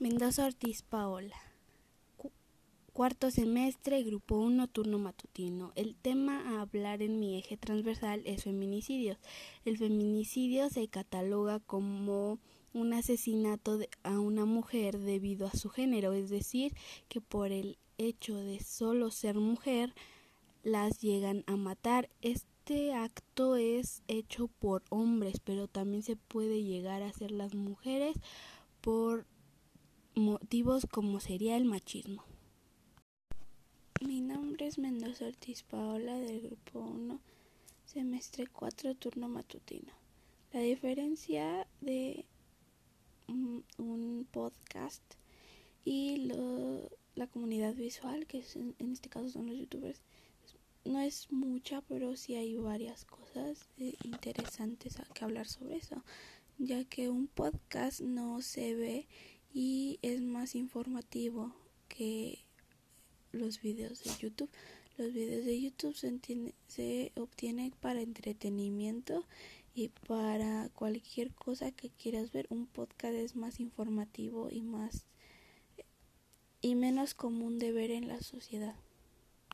Mendoza Ortiz Paola. cuarto semestre, grupo 1, turno matutino. El tema a hablar en mi eje transversal es feminicidios. El feminicidio se cataloga como un asesinato a una mujer debido a su género, es decir, que por el hecho de solo ser mujer las llegan a matar. Este acto es hecho por hombres, pero también se puede llegar a hacer las mujeres por motivos como sería el machismo. Mi nombre es Mendoza Ortiz Paola del grupo 1, semestre 4, turno matutino. La diferencia de un podcast y la comunidad visual, que en, este caso son los youtubers, no es mucha, pero sí hay varias cosas eh, interesantes a que hablar sobre eso, ya que un podcast no se ve y es más informativo que los videos de YouTube. Los videos de YouTube se, se obtienen para entretenimiento y para cualquier cosa que quieras ver. Un podcast es más informativo y más y menos común de ver en la sociedad.